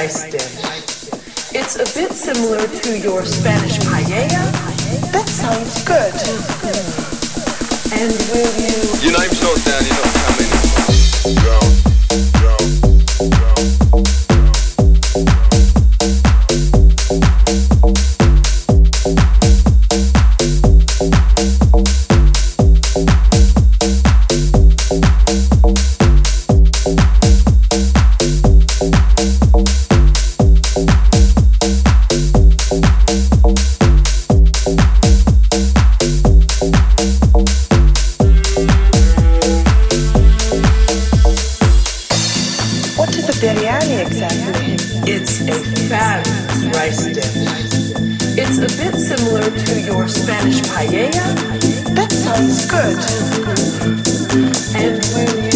rice dish. It's a bit similar to your Spanish paella. That sounds good. And will you... Your name's not down, you're not What is a biryani exactly? It's a fabulous rice dish. It's a bit similar to your Spanish paella. That sounds good. And will you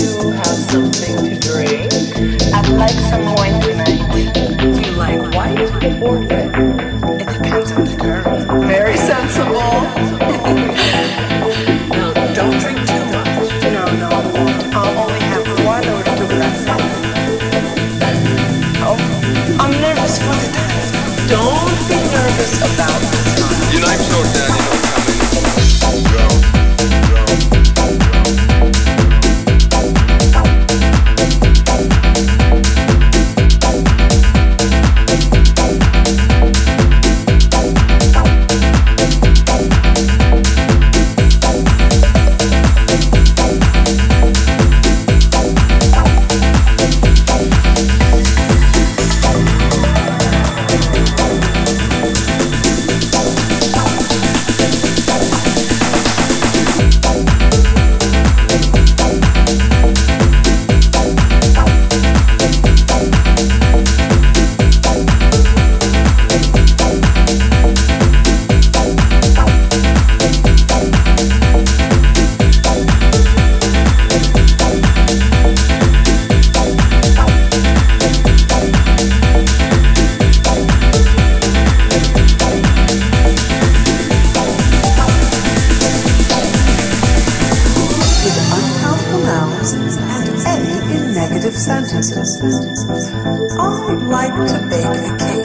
sentences. I'd like to bake a cake.